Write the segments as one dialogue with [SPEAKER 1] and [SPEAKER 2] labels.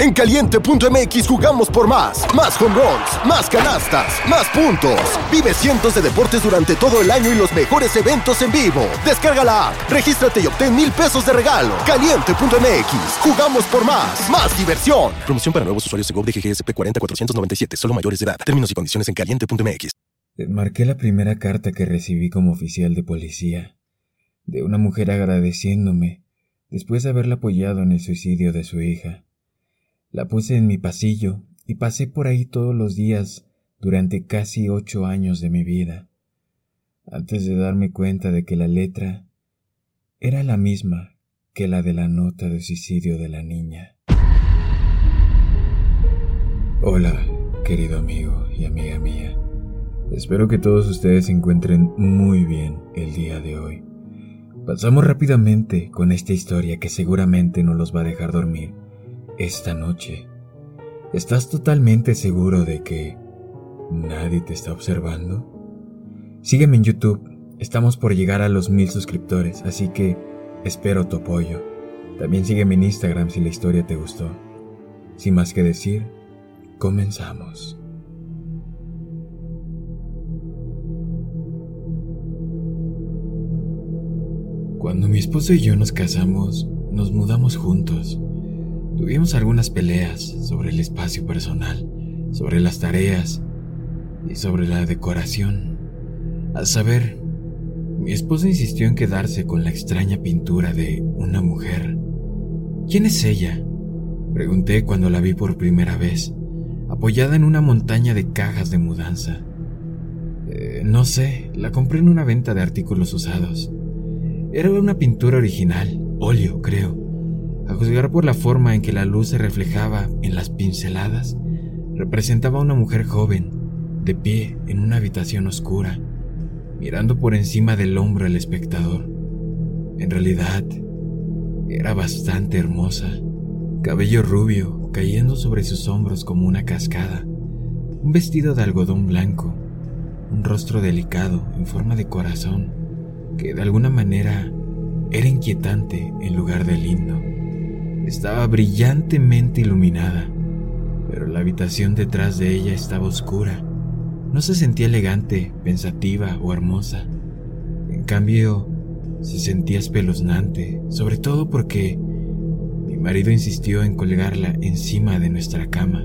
[SPEAKER 1] En caliente.mx jugamos por más. Más home runs, más canastas, más puntos. Vive cientos de deportes durante todo el año y los mejores eventos en vivo. Descarga la app, regístrate y obtén mil pesos de regalo. Caliente.mx, jugamos por más. Más diversión.
[SPEAKER 2] Promoción para nuevos usuarios de GOV de GGSP 40497, solo mayores de edad. Términos y condiciones en caliente.mx.
[SPEAKER 3] Marqué la primera carta que recibí como oficial de policía, de una mujer agradeciéndome después de haberla apoyado en el suicidio de su hija. La puse en mi pasillo y pasé por ahí todos los días durante casi ocho años de mi vida, antes de darme cuenta de que la letra era la misma que la de la nota de suicidio de la niña. Hola, querido amigo y amiga mía. Espero que todos ustedes se encuentren muy bien el día de hoy. Pasamos rápidamente con esta historia que seguramente no los va a dejar dormir esta noche. ¿Estás totalmente seguro de que nadie te está observando? Sígueme en YouTube, estamos por llegar a los mil suscriptores, así que espero tu apoyo. También sígueme en Instagram si la historia te gustó. Sin más que decir, comenzamos. Cuando mi esposo y yo nos casamos, nos mudamos juntos. Tuvimos algunas peleas sobre el espacio personal, sobre las tareas y sobre la decoración. Al saber, mi esposa insistió en quedarse con la extraña pintura de una mujer. ¿Quién es ella? Pregunté cuando la vi por primera vez, apoyada en una montaña de cajas de mudanza. Eh, no sé, la compré en una venta de artículos usados. Era una pintura original, óleo, creo. A juzgar por la forma en que la luz se reflejaba en las pinceladas, representaba a una mujer joven, de pie en una habitación oscura, mirando por encima del hombro al espectador. En realidad, era bastante hermosa. Cabello rubio cayendo sobre sus hombros como una cascada, un vestido de algodón blanco, un rostro delicado en forma de corazón que de alguna manera era inquietante en lugar de lindo. Estaba brillantemente iluminada, pero la habitación detrás de ella estaba oscura. No se sentía elegante, pensativa o hermosa. En cambio, se sentía espeluznante, sobre todo porque mi marido insistió en colgarla encima de nuestra cama.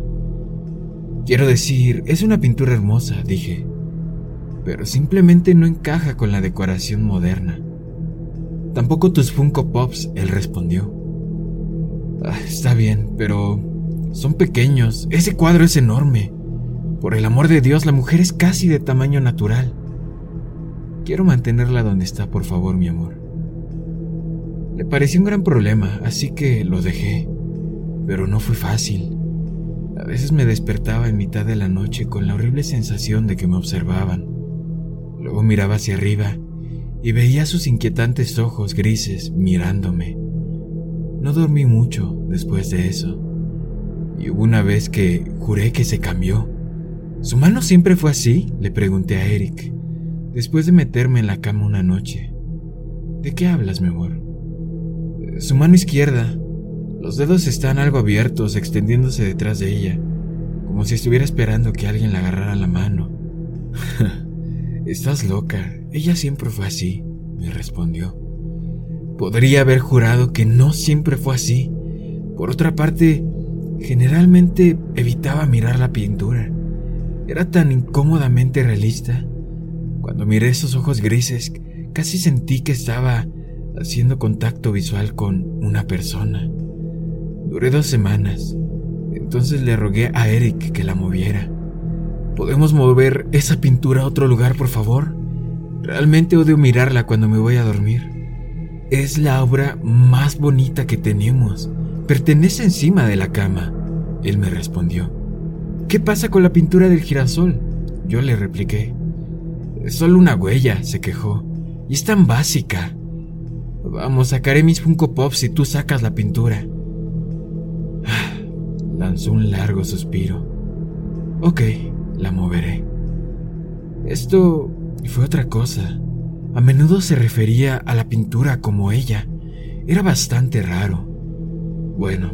[SPEAKER 3] Quiero decir, es una pintura hermosa, dije, pero simplemente no encaja con la decoración moderna. Tampoco tus Funko Pops, él respondió. Ah, está bien, pero son pequeños. Ese cuadro es enorme. Por el amor de Dios, la mujer es casi de tamaño natural. Quiero mantenerla donde está, por favor, mi amor. Le pareció un gran problema, así que lo dejé. Pero no fue fácil. A veces me despertaba en mitad de la noche con la horrible sensación de que me observaban. Luego miraba hacia arriba y veía sus inquietantes ojos grises mirándome. No dormí mucho después de eso. Y hubo una vez que juré que se cambió. ¿Su mano siempre fue así? Le pregunté a Eric, después de meterme en la cama una noche. ¿De qué hablas, mi amor? Su mano izquierda. Los dedos están algo abiertos, extendiéndose detrás de ella, como si estuviera esperando que alguien le agarrara la mano. Estás loca, ella siempre fue así, me respondió. Podría haber jurado que no siempre fue así. Por otra parte, generalmente evitaba mirar la pintura. Era tan incómodamente realista. Cuando miré esos ojos grises, casi sentí que estaba haciendo contacto visual con una persona. Duré dos semanas. Entonces le rogué a Eric que la moviera. ¿Podemos mover esa pintura a otro lugar, por favor? Realmente odio mirarla cuando me voy a dormir. Es la obra más bonita que tenemos. Pertenece encima de la cama. Él me respondió. ¿Qué pasa con la pintura del girasol? Yo le repliqué. Solo una huella, se quejó. Y es tan básica. Vamos, sacaré mis Funko Pops si tú sacas la pintura. Lanzó un largo suspiro. Ok, la moveré. Esto fue otra cosa. A menudo se refería a la pintura como ella. Era bastante raro. Bueno,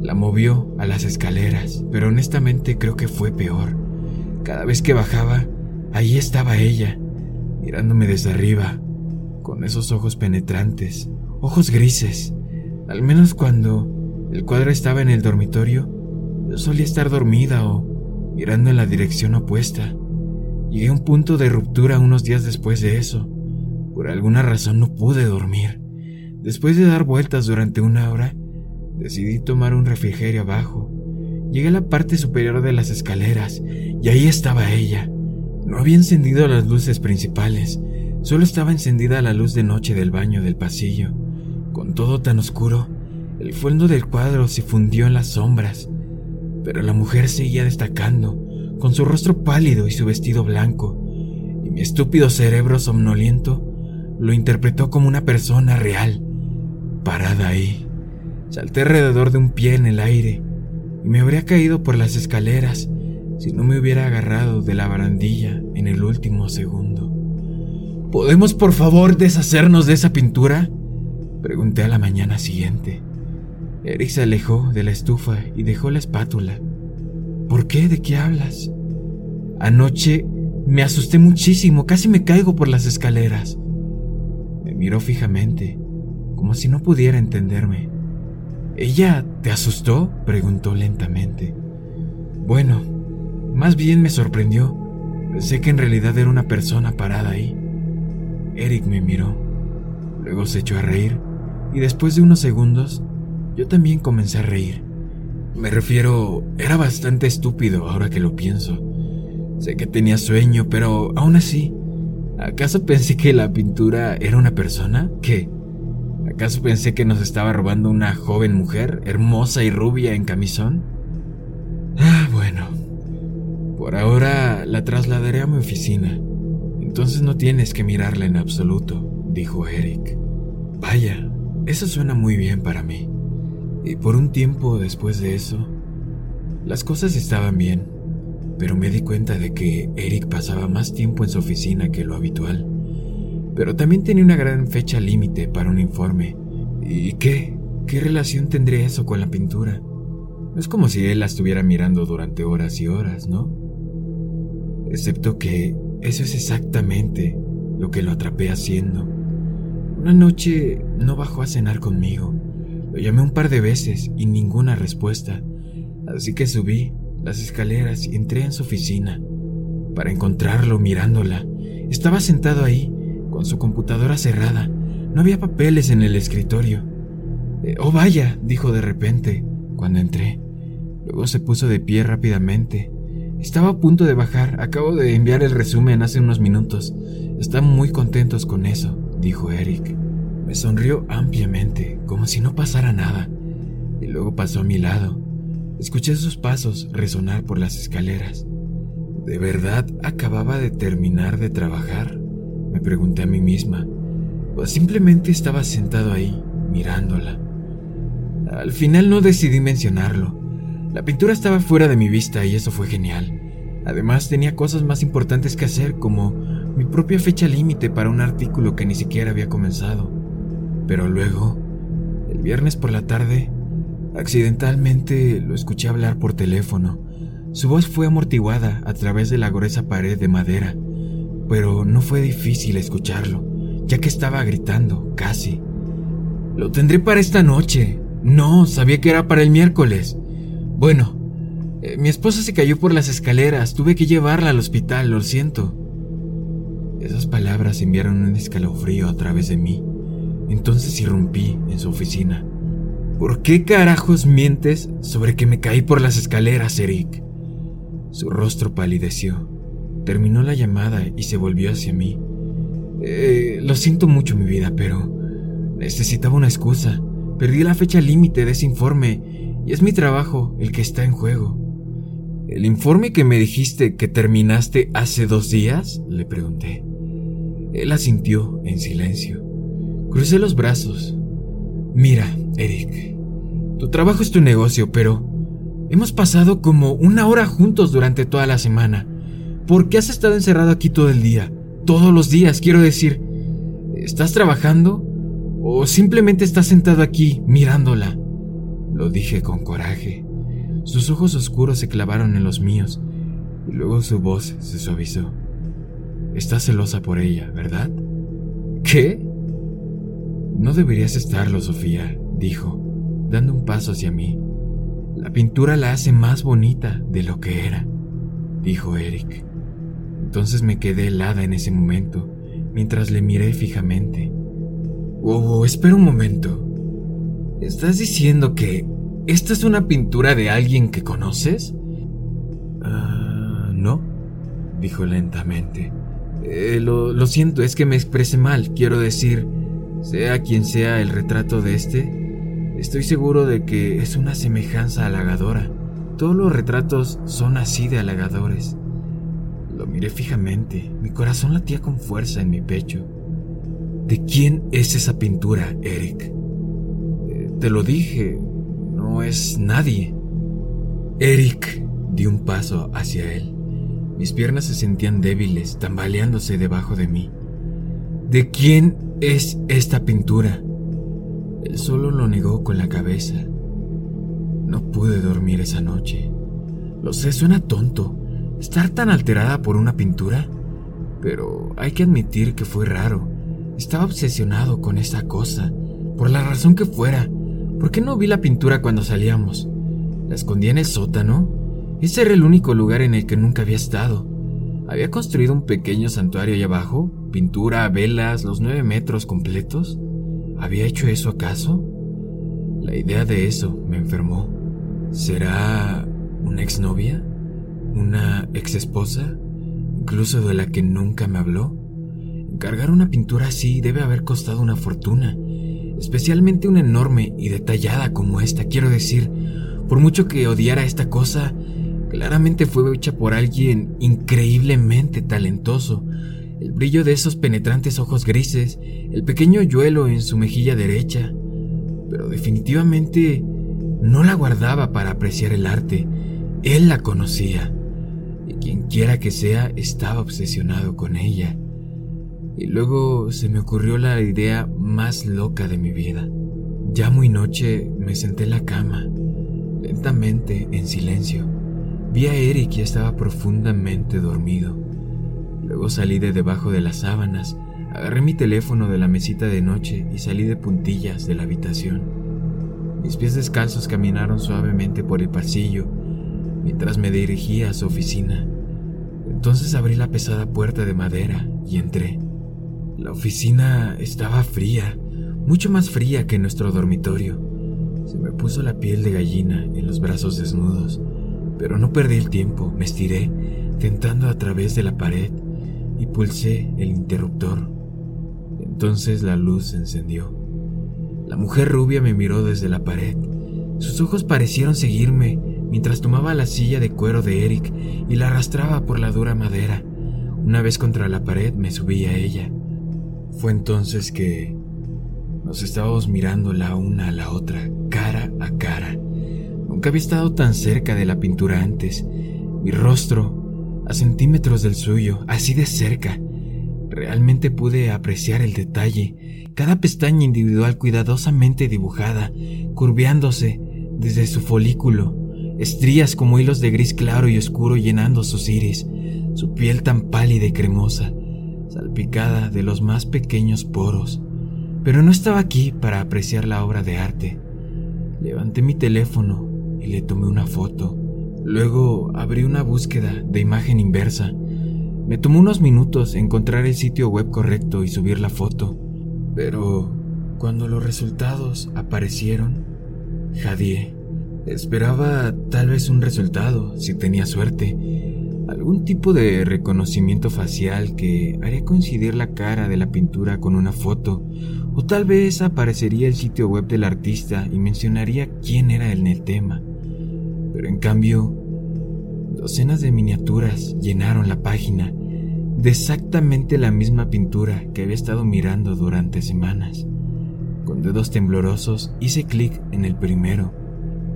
[SPEAKER 3] La movió a las escaleras, pero honestamente creo que fue peor. Cada vez que bajaba, ahí estaba ella, mirándome desde arriba, con esos ojos penetrantes, ojos grises. Al menos cuando el cuadro estaba en el dormitorio, yo solía estar dormida o mirando en la dirección opuesta. Llegué a un punto de ruptura unos días después de eso. Por alguna razón no pude dormir. Después de dar vueltas durante una hora, decidí tomar un refrigerio abajo. Llegué a la parte superior de las escaleras y ahí estaba ella. No había encendido las luces principales, solo estaba encendida la luz de noche del baño del pasillo. Con todo tan oscuro, el fondo del cuadro se fundió en las sombras, pero la mujer seguía destacando, con su rostro pálido y su vestido blanco, y mi estúpido cerebro somnoliento lo interpretó como una persona real, parada ahí. Salté alrededor de un pie en el aire y me habría caído por las escaleras si no me hubiera agarrado de la barandilla en el último segundo. ¿Podemos por favor deshacernos de esa pintura? Pregunté a la mañana siguiente. Eric se alejó de la estufa y dejó la espátula. ¿Por qué? ¿De qué hablas? Anoche me asusté muchísimo, casi me caigo por las escaleras. Me miró fijamente, como si no pudiera entenderme. ¿Ella te asustó? preguntó lentamente. Bueno, más bien me sorprendió. Pensé que en realidad era una persona parada ahí. Eric me miró. Luego se echó a reír y después de unos segundos yo también comencé a reír. Me refiero, era bastante estúpido ahora que lo pienso. Sé que tenía sueño, pero aún así, ¿acaso pensé que la pintura era una persona? ¿Qué? ¿Acaso pensé que nos estaba robando una joven mujer, hermosa y rubia en camisón? Ah, bueno. Por ahora la trasladaré a mi oficina. Entonces no tienes que mirarla en absoluto, dijo Eric. Vaya, eso suena muy bien para mí. Y por un tiempo después de eso, las cosas estaban bien, pero me di cuenta de que Eric pasaba más tiempo en su oficina que lo habitual pero también tenía una gran fecha límite para un informe. ¿Y qué? ¿Qué relación tendría eso con la pintura? No es como si él la estuviera mirando durante horas y horas, ¿no? Excepto que eso es exactamente lo que lo atrapé haciendo. Una noche no bajó a cenar conmigo. Lo llamé un par de veces y ninguna respuesta. Así que subí las escaleras y entré en su oficina. Para encontrarlo mirándola, estaba sentado ahí, con su computadora cerrada. No había papeles en el escritorio. Eh, oh, vaya, dijo de repente, cuando entré. Luego se puso de pie rápidamente. Estaba a punto de bajar. Acabo de enviar el resumen hace unos minutos. Están muy contentos con eso, dijo Eric. Me sonrió ampliamente, como si no pasara nada, y luego pasó a mi lado. Escuché sus pasos resonar por las escaleras. ¿De verdad acababa de terminar de trabajar? Me pregunté a mí misma, o simplemente estaba sentado ahí, mirándola. Al final no decidí mencionarlo. La pintura estaba fuera de mi vista y eso fue genial. Además tenía cosas más importantes que hacer como mi propia fecha límite para un artículo que ni siquiera había comenzado. Pero luego, el viernes por la tarde, accidentalmente lo escuché hablar por teléfono. Su voz fue amortiguada a través de la gruesa pared de madera pero no fue difícil escucharlo, ya que estaba gritando, casi. Lo tendré para esta noche. No, sabía que era para el miércoles. Bueno, eh, mi esposa se cayó por las escaleras, tuve que llevarla al hospital, lo siento. Esas palabras enviaron un escalofrío a través de mí. Entonces irrumpí en su oficina. ¿Por qué carajos mientes sobre que me caí por las escaleras, Eric? Su rostro palideció. Terminó la llamada y se volvió hacia mí. Eh, lo siento mucho, mi vida, pero necesitaba una excusa. Perdí la fecha límite de ese informe y es mi trabajo el que está en juego. ¿El informe que me dijiste que terminaste hace dos días? Le pregunté. Él asintió en silencio. Crucé los brazos. Mira, Eric, tu trabajo es tu negocio, pero hemos pasado como una hora juntos durante toda la semana. ¿Por qué has estado encerrado aquí todo el día? Todos los días, quiero decir. ¿Estás trabajando? ¿O simplemente estás sentado aquí mirándola? lo dije con coraje. Sus ojos oscuros se clavaron en los míos y luego su voz se suavizó. Estás celosa por ella, ¿verdad? ¿Qué? No deberías estarlo, Sofía, dijo, dando un paso hacia mí. La pintura la hace más bonita de lo que era, dijo Eric. Entonces me quedé helada en ese momento, mientras le miré fijamente. Oh, espera un momento. ¿Estás diciendo que esta es una pintura de alguien que conoces? Ah, no, dijo lentamente. Eh, lo, lo siento, es que me expresé mal. Quiero decir, sea quien sea el retrato de este, estoy seguro de que es una semejanza halagadora. Todos los retratos son así de halagadores. Lo miré fijamente, mi corazón latía con fuerza en mi pecho. ¿De quién es esa pintura, Eric? Eh, te lo dije, no es nadie. Eric dio un paso hacia él. Mis piernas se sentían débiles, tambaleándose debajo de mí. ¿De quién es esta pintura? Él solo lo negó con la cabeza. No pude dormir esa noche. Lo sé, suena tonto. Estar tan alterada por una pintura. Pero hay que admitir que fue raro. Estaba obsesionado con esa cosa. Por la razón que fuera. ¿Por qué no vi la pintura cuando salíamos? ¿La escondía en el sótano? Ese era el único lugar en el que nunca había estado. ¿Había construido un pequeño santuario allá abajo? ¿Pintura, velas, los nueve metros completos? ¿Había hecho eso acaso? La idea de eso me enfermó. ¿Será una exnovia? ¿Una exesposa? ¿Incluso de la que nunca me habló? Encargar una pintura así debe haber costado una fortuna, especialmente una enorme y detallada como esta. Quiero decir, por mucho que odiara esta cosa, Claramente fue hecha por alguien increíblemente talentoso. El brillo de esos penetrantes ojos grises, el pequeño yuelo en su mejilla derecha. Pero definitivamente no la guardaba para apreciar el arte. Él la conocía. Y quien quiera que sea estaba obsesionado con ella. Y luego se me ocurrió la idea más loca de mi vida. Ya muy noche me senté en la cama, lentamente, en silencio Vi a Eric y estaba profundamente dormido. Luego salí de debajo de las sábanas, agarré mi teléfono de la mesita de noche y salí de puntillas de la habitación. Mis pies descalzos caminaron suavemente por el pasillo mientras me dirigía a su oficina. Entonces abrí la pesada puerta de madera y entré. La oficina estaba fría, mucho más fría que nuestro dormitorio. Se me puso la piel de gallina en los brazos desnudos pero no perdí el tiempo, me estiré, tentando a través de la pared, y pulsé el interruptor. Entonces la luz se encendió. La mujer rubia me miró desde la pared. Sus ojos parecieron seguirme mientras tomaba la silla de cuero de Eric y la arrastraba por la dura madera. Una vez contra la pared me subí a ella. Fue entonces que nos estábamos mirando la una a la otra, cara a cara. Nunca había estado tan cerca de la pintura antes. Mi rostro, a centímetros del suyo, así de cerca. Realmente pude apreciar el detalle, cada pestaña individual cuidadosamente dibujada, curveándose desde su folículo, estrías como hilos de gris claro y oscuro llenando sus iris, su piel tan pálida y cremosa, salpicada de los más pequeños poros. Pero no estaba aquí para apreciar la obra de arte. Levanté mi teléfono y le tomé una foto. Luego abrí una búsqueda de imagen inversa. Me tomó unos minutos encontrar el sitio web correcto y subir la foto. Pero cuando los resultados aparecieron, jadié. Esperaba tal vez un resultado, si tenía suerte. Algún tipo de reconocimiento facial que haría coincidir la cara de la pintura con una foto. O tal vez aparecería el sitio web del artista y mencionaría quién era en el tema. Pero en cambio, docenas de miniaturas llenaron la página de exactamente la misma pintura que había estado mirando durante semanas. Con dedos temblorosos hice clic en el primero.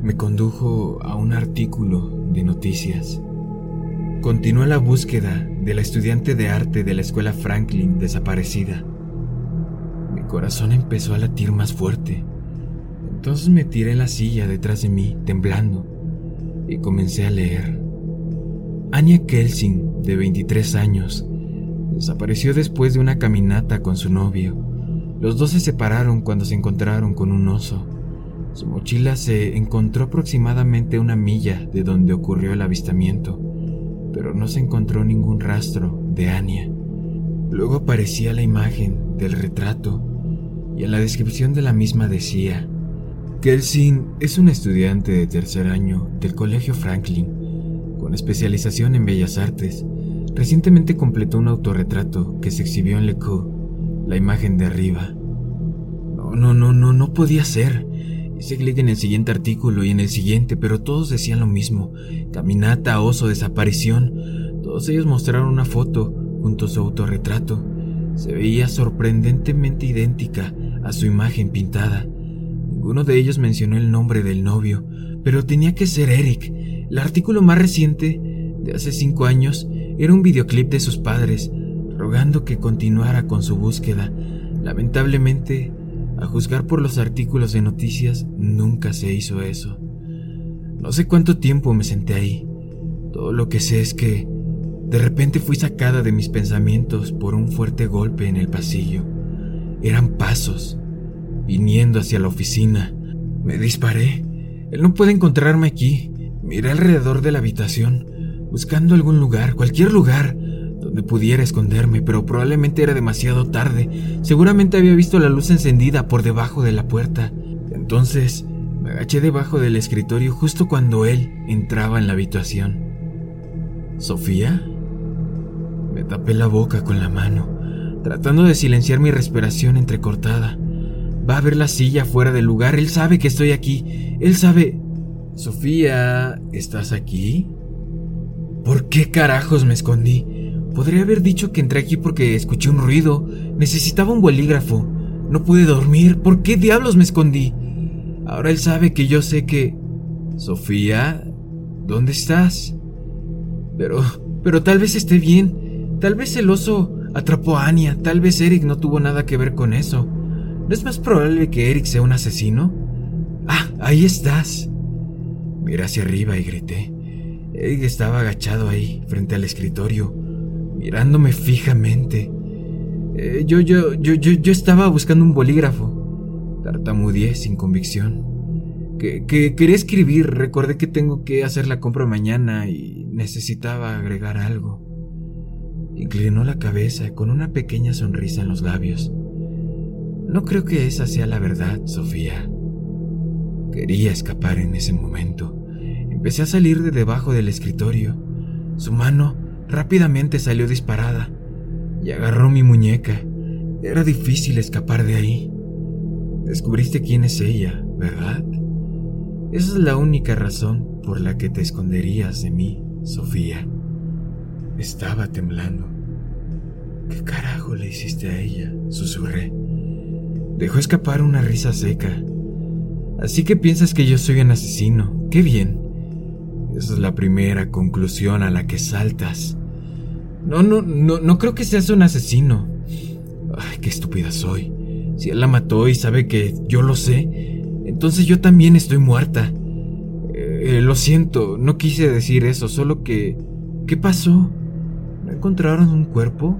[SPEAKER 3] Me condujo a un artículo de noticias. Continuó la búsqueda de la estudiante de arte de la escuela Franklin desaparecida. Mi corazón empezó a latir más fuerte Entonces me tiré en la silla detrás de mí, temblando, y comencé a leer. Anya Kelsing, de 23 años, desapareció después de una caminata con su novio. Los dos se separaron cuando se encontraron con un oso. Su mochila se encontró aproximadamente una milla de donde ocurrió el avistamiento, pero no se encontró ningún rastro de Anya. Luego aparecía la imagen del retrato y en la descripción de la misma decía, Kelsing es un estudiante de tercer año del Colegio Franklin, con especialización en Bellas Artes. Recientemente completó un autorretrato que se exhibió en Lecoq, la imagen de arriba. No, no, no, no, no podía ser. Hice clic en el siguiente artículo y en el siguiente, pero todos decían lo mismo. Caminata, oso, desaparición. Todos ellos mostraron una foto junto a su autorretrato. Se veía sorprendentemente idéntica a su imagen pintada. Ninguno de ellos mencionó el nombre del novio, pero tenía que ser Eric. El artículo más reciente, de hace cinco años, era un videoclip de sus padres, rogando que continuara con su búsqueda. Lamentablemente, a juzgar por los artículos de noticias, nunca se hizo eso. No sé cuánto tiempo me senté ahí. Todo lo que sé es que de repente fui sacada de mis pensamientos por un fuerte golpe en el pasillo. Eran pasos, viniendo hacia la oficina. Me disparé. Él no puede encontrarme aquí. Miré alrededor de la habitación, buscando algún lugar, cualquier lugar, donde pudiera esconderme, pero probablemente era demasiado tarde. Seguramente había visto la luz encendida por debajo de la puerta. Entonces me agaché debajo del escritorio justo cuando él entraba en la habitación. ¿Sofía? Me tapé la boca con la mano, tratando de silenciar mi respiración entrecortada. Ver la silla fuera del lugar, él sabe que estoy aquí, él sabe... Sofía, ¿estás aquí? ¿Por qué carajos me escondí? Podría haber dicho que entré aquí porque escuché un ruido. Necesitaba un bolígrafo. No pude dormir. ¿Por qué diablos me escondí? Ahora él sabe que yo sé que... Sofía, ¿dónde estás? Pero... Pero tal vez esté bien. Tal vez el oso atrapó a Anya. Tal vez Eric no tuvo nada que ver con eso. ¿No es más probable que Eric sea un asesino? Ah, ahí estás. Miré hacia arriba y grité. Eric estaba agachado ahí, frente al escritorio mirándome fijamente. Eh, yo, yo, yo, yo, yo estaba buscando un bolígrafo. Tartamudeé sin convicción. Que, que quería escribir, recordé que tengo que hacer la compra mañana y necesitaba agregar algo. Inclinó la cabeza con una pequeña sonrisa en los labios. No creo que esa sea la verdad, Sofía. Quería escapar en ese momento. Empecé a salir de debajo del escritorio. Su mano Rápidamente salió disparada y agarró mi muñeca. Era difícil escapar de ahí. Descubriste quién es ella, ¿verdad? Esa es la única razón por la que te esconderías de mí, Sofía. Estaba temblando. ¿Qué carajo le hiciste a ella? susurré. Dejó escapar una risa seca. Así que piensas que yo soy un asesino. Qué bien. Esa es la primera conclusión a la que saltas. No, no, no, no creo que seas un asesino. Ay, qué estúpida soy. Si él la mató y sabe que yo lo sé, entonces yo también estoy muerta. Eh, lo siento, no quise decir eso, solo que... ¿Qué pasó? ¿No encontraron un cuerpo?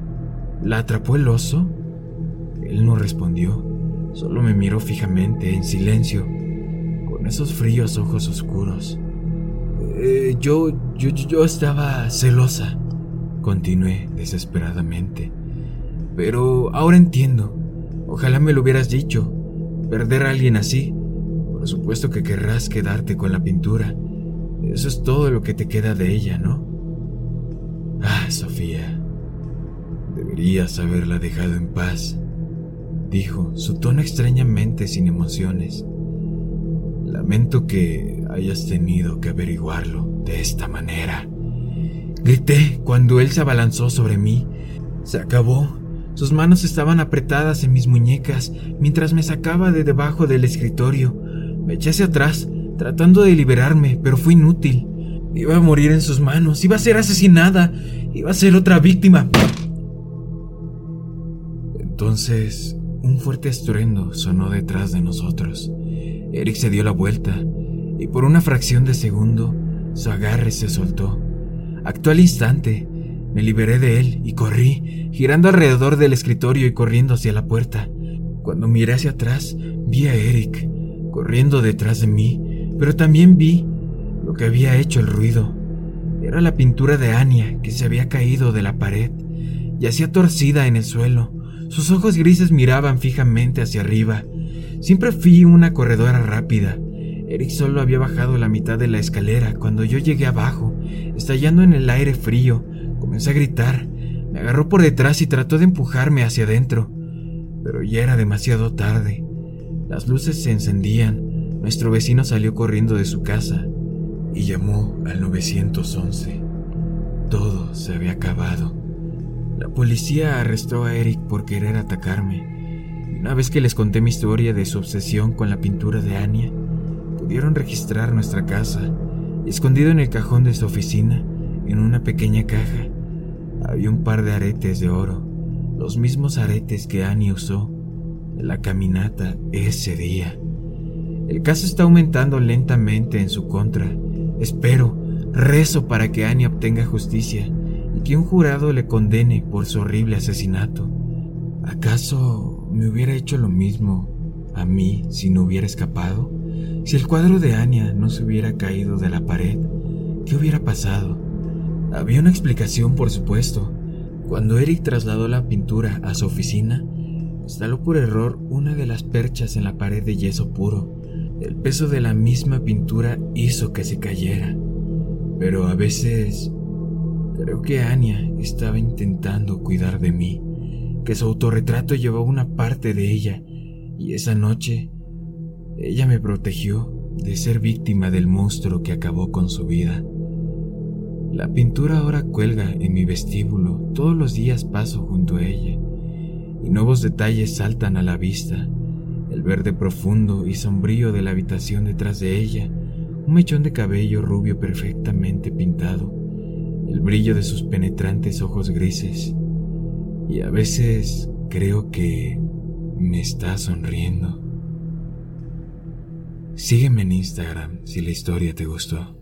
[SPEAKER 3] ¿La atrapó el oso? Él no respondió, solo me miró fijamente, en silencio, con esos fríos ojos oscuros. Eh, yo, yo, yo estaba celosa. Continué desesperadamente. Pero ahora entiendo. Ojalá me lo hubieras dicho. Perder a alguien así. Por supuesto que querrás quedarte con la pintura. Eso es todo lo que te queda de ella, ¿no? Ah, Sofía. Deberías haberla dejado en paz, dijo, su tono extrañamente sin emociones. Lamento que hayas tenido que averiguarlo de esta manera. Grité cuando él se abalanzó sobre mí. Se acabó. Sus manos estaban apretadas en mis muñecas mientras me sacaba de debajo del escritorio. Me eché hacia atrás, tratando de liberarme, pero fue inútil. Iba a morir en sus manos, iba a ser asesinada, iba a ser otra víctima. Entonces, un fuerte estruendo sonó detrás de nosotros. Eric se dio la vuelta y por una fracción de segundo su agarre se soltó. Actuó al instante. Me liberé de él y corrí, girando alrededor del escritorio y corriendo hacia la puerta. Cuando miré hacia atrás, vi a Eric corriendo detrás de mí, pero también vi lo que había hecho el ruido. Era la pintura de Anya que se había caído de la pared, y hacía torcida en el suelo. Sus ojos grises miraban fijamente hacia arriba. Siempre fui una corredora rápida. Eric solo había bajado la mitad de la escalera cuando yo llegué abajo, estallando en el aire frío. Comencé a gritar. Me agarró por detrás y trató de empujarme hacia adentro. Pero ya era demasiado tarde. Las luces se encendían. Nuestro vecino salió corriendo de su casa y llamó al 911. Todo se había acabado. La policía arrestó a Eric por querer atacarme. Una vez que les conté mi historia de su obsesión con la pintura de Anya, pudieron registrar nuestra casa. Escondido en el cajón de su oficina, en una pequeña caja, había un par de aretes de oro, los mismos aretes que Anya usó en la caminata ese día. El caso está aumentando lentamente en su contra. Espero, rezo para que Anya obtenga justicia que un jurado le condene por su horrible asesinato. ¿Acaso me hubiera hecho lo mismo a mí si no hubiera escapado? Si el cuadro de Anya no se hubiera caído de la pared, ¿qué hubiera pasado? Había una explicación, por supuesto. Cuando Eric trasladó la pintura a su oficina, instaló por error una de las perchas en la pared de yeso puro. El peso de la misma pintura hizo que se cayera. Pero a veces Creo que Anya estaba intentando cuidar de mí, que su autorretrato llevaba una parte de ella, y esa noche ella me protegió de ser víctima del monstruo que acabó con su vida. La pintura ahora cuelga en mi vestíbulo, todos los días paso junto a ella, y nuevos detalles saltan a la vista, el verde profundo y sombrío de la habitación detrás de ella, un mechón de cabello rubio perfectamente pintado, el brillo de sus penetrantes ojos grises, y a veces creo que me está sonriendo. Sígueme en Instagram si la historia te gustó.